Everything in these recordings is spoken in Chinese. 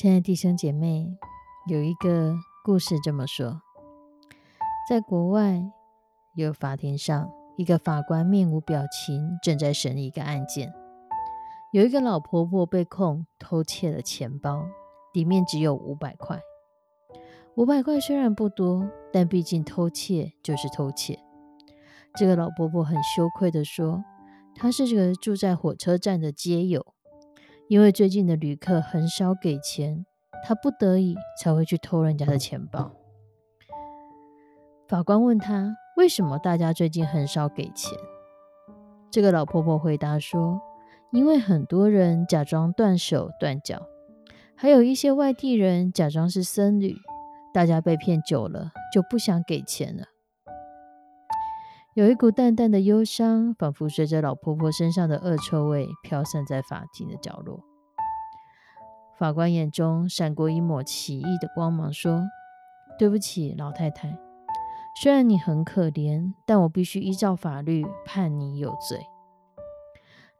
亲爱的弟兄姐妹，有一个故事这么说：在国外有法庭上，一个法官面无表情，正在审理一个案件。有一个老婆婆被控偷窃了钱包，里面只有五百块。五百块虽然不多，但毕竟偷窃就是偷窃。这个老婆婆很羞愧地说：“她是这个住在火车站的街友。”因为最近的旅客很少给钱，他不得已才会去偷人家的钱包。法官问他：“为什么大家最近很少给钱？”这个老婆婆回答说：“因为很多人假装断手断脚，还有一些外地人假装是僧侣，大家被骗久了就不想给钱了。”有一股淡淡的忧伤，仿佛随着老婆婆身上的恶臭味飘散在法庭的角落。法官眼中闪过一抹奇异的光芒，说：“对不起，老太太，虽然你很可怜，但我必须依照法律判你有罪。”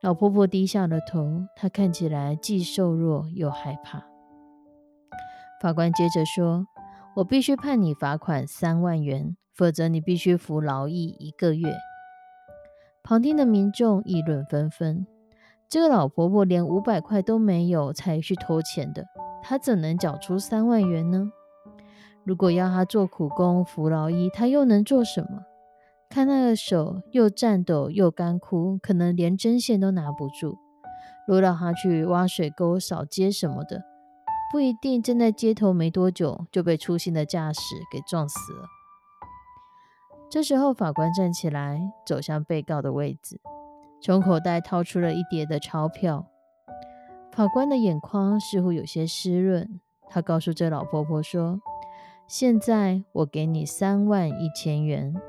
老婆婆低下了头，她看起来既瘦弱又害怕。法官接着说：“我必须判你罚款三万元。”否则，你必须服劳役一个月。旁听的民众议论纷纷：这个老婆婆连五百块都没有，才去偷钱的，她怎能缴出三万元呢？如果要她做苦工、服劳役，她又能做什么？看那个手又颤抖又干枯，可能连针线都拿不住。如果让她去挖水沟、扫街什么的，不一定站在街头没多久就被粗心的驾驶给撞死了。这时候，法官站起来，走向被告的位置，从口袋掏出了一叠的钞票。法官的眼眶似乎有些湿润，他告诉这老婆婆说：“现在我给你三万一千元，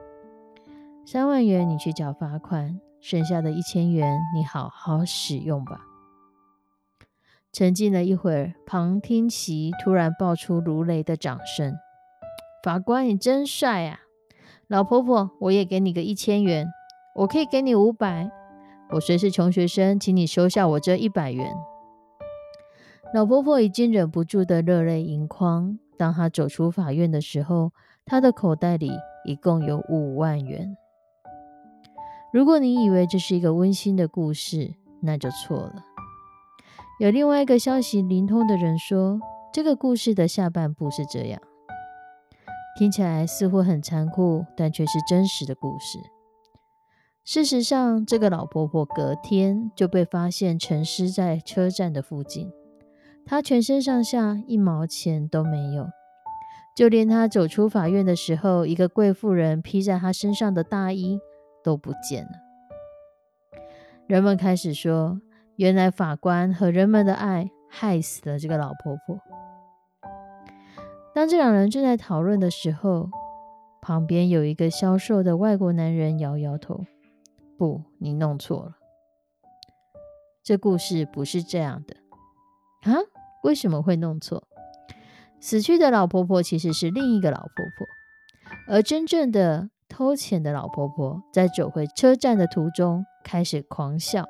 三万元你去缴罚款，剩下的一千元你好好使用吧。”沉静了一会儿，旁听席突然爆出如雷的掌声：“法官，你真帅啊！”老婆婆，我也给你个一千元，我可以给你五百。我虽是穷学生，请你收下我这一百元。老婆婆已经忍不住的热泪盈眶。当她走出法院的时候，她的口袋里一共有五万元。如果你以为这是一个温馨的故事，那就错了。有另外一个消息灵通的人说，这个故事的下半部是这样。听起来似乎很残酷，但却是真实的故事。事实上，这个老婆婆隔天就被发现沉尸在车站的附近。她全身上下一毛钱都没有，就连她走出法院的时候，一个贵妇人披在她身上的大衣都不见了。人们开始说，原来法官和人们的爱害死了这个老婆婆。当这两人正在讨论的时候，旁边有一个消瘦的外国男人摇摇头：“不，你弄错了。这故事不是这样的啊！为什么会弄错？死去的老婆婆其实是另一个老婆婆，而真正的偷钱的老婆婆在走回车站的途中开始狂笑，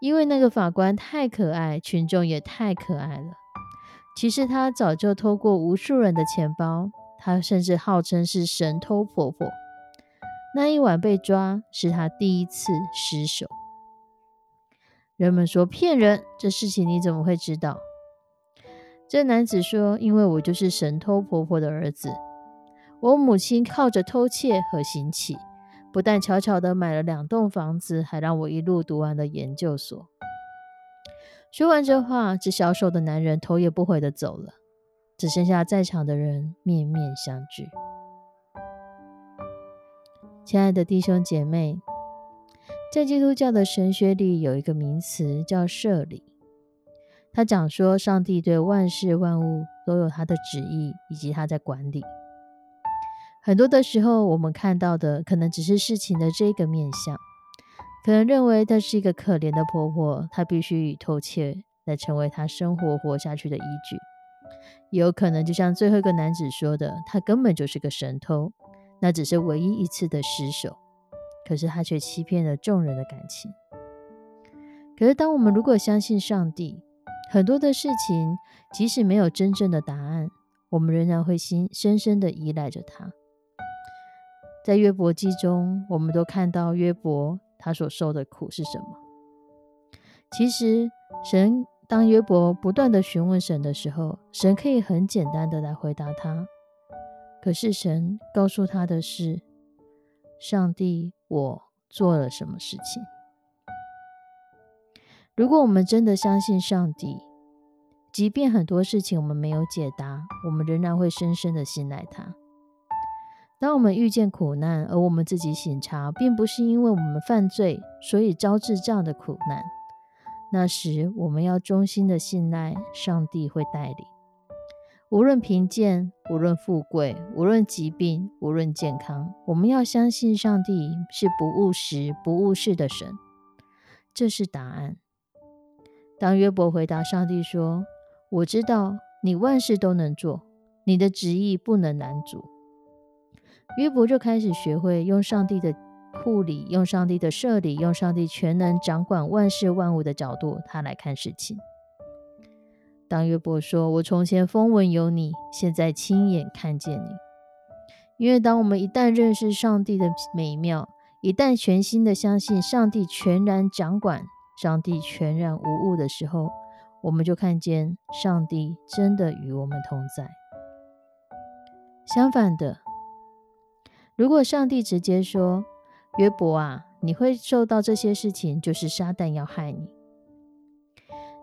因为那个法官太可爱，群众也太可爱了。”其实她早就偷过无数人的钱包，她甚至号称是神偷婆婆。那一晚被抓，是她第一次失手。人们说骗人，这事情你怎么会知道？这男子说：“因为我就是神偷婆婆的儿子，我母亲靠着偷窃和行乞，不但悄悄的买了两栋房子，还让我一路读完了研究所。说完这话，这消瘦的男人头也不回的走了，只剩下在场的人面面相觑。亲爱的弟兄姐妹，在基督教的神学里有一个名词叫设理，他讲说上帝对万事万物都有他的旨意，以及他在管理。很多的时候，我们看到的可能只是事情的这个面相，可能认为她是一个可怜的婆婆，她必须以偷窃来成为她生活活下去的依据；也有可能，就像最后一个男子说的，她根本就是个神偷，那只是唯一一次的失手，可是她却欺骗了众人的感情。可是，当我们如果相信上帝，很多的事情即使没有真正的答案，我们仍然会心深深的依赖着他。在约伯记中，我们都看到约伯他所受的苦是什么。其实，神当约伯不断的询问神的时候，神可以很简单的来回答他。可是，神告诉他的是：上帝，我做了什么事情？如果我们真的相信上帝，即便很多事情我们没有解答，我们仍然会深深的信赖他。当我们遇见苦难，而我们自己醒察，并不是因为我们犯罪，所以招致这样的苦难。那时，我们要衷心的信赖上帝会带领。无论贫贱，无论富贵，无论疾病，无论健康，我们要相信上帝是不务实、不务事的神。这是答案。当约伯回答上帝说：“我知道你万事都能做，你的旨意不能难阻。”约伯就开始学会用上帝的护理、用上帝的设理、用上帝全能掌管万事万物的角度，他来看事情。当约伯说：“我从前风闻有你，现在亲眼看见你。”因为当我们一旦认识上帝的美妙，一旦全心的相信上帝全然掌管、上帝全然无误的时候，我们就看见上帝真的与我们同在。相反的。如果上帝直接说：“约伯啊，你会受到这些事情，就是撒旦要害你。”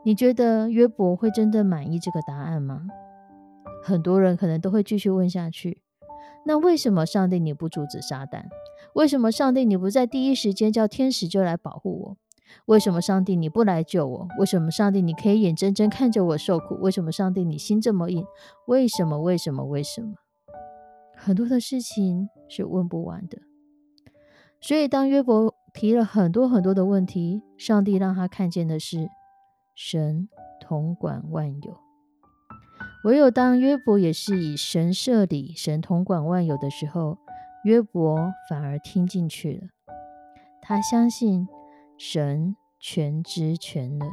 你觉得约伯会真的满意这个答案吗？很多人可能都会继续问下去。那为什么上帝你不阻止撒旦？为什么上帝你不在第一时间叫天使就来保护我？为什么上帝你不来救我？为什么上帝你可以眼睁睁看着我受苦？为什么上帝你心这么硬？为什么？为什么？为什么？很多的事情是问不完的，所以当约伯提了很多很多的问题，上帝让他看见的是神统管万有。唯有当约伯也是以神设理、神统管万有的时候，约伯反而听进去了。他相信神全知全能。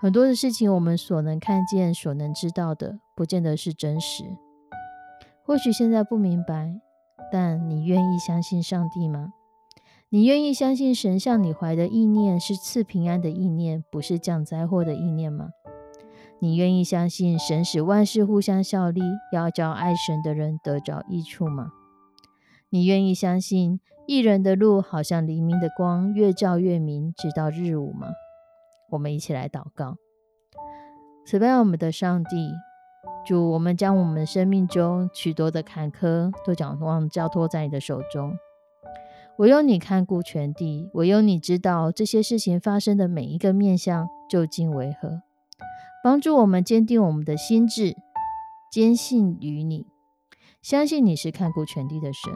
很多的事情，我们所能看见、所能知道的，不见得是真实。或许现在不明白，但你愿意相信上帝吗？你愿意相信神向你怀的意念是赐平安的意念，不是降灾祸的意念吗？你愿意相信神使万事互相效力，要叫爱神的人得着益处吗？你愿意相信一人的路好像黎明的光，越照越明，直到日午吗？我们一起来祷告，慈悲我们的上帝。主，我们将我们生命中许多的坎坷都将望交托在你的手中。唯有你看顾全地，唯有你知道这些事情发生的每一个面相究竟为何。帮助我们坚定我们的心智，坚信于你，相信你是看顾全地的神，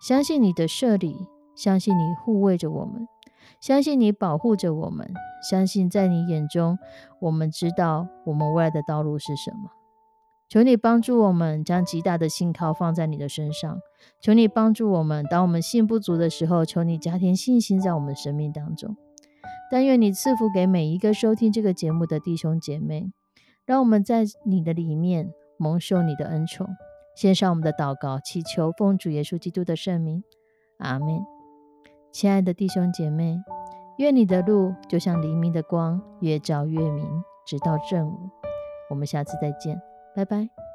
相信你的设立，相信你护卫着我们，相信你保护着我们，相信在你眼中，我们知道我们未来的道路是什么。求你帮助我们，将极大的信靠放在你的身上。求你帮助我们，当我们信不足的时候，求你加添信心在我们生命当中。但愿你赐福给每一个收听这个节目的弟兄姐妹，让我们在你的里面蒙受你的恩宠。献上我们的祷告，祈求奉主耶稣基督的圣名，阿门。亲爱的弟兄姐妹，愿你的路就像黎明的光，越照越明，直到正午。我们下次再见。拜拜。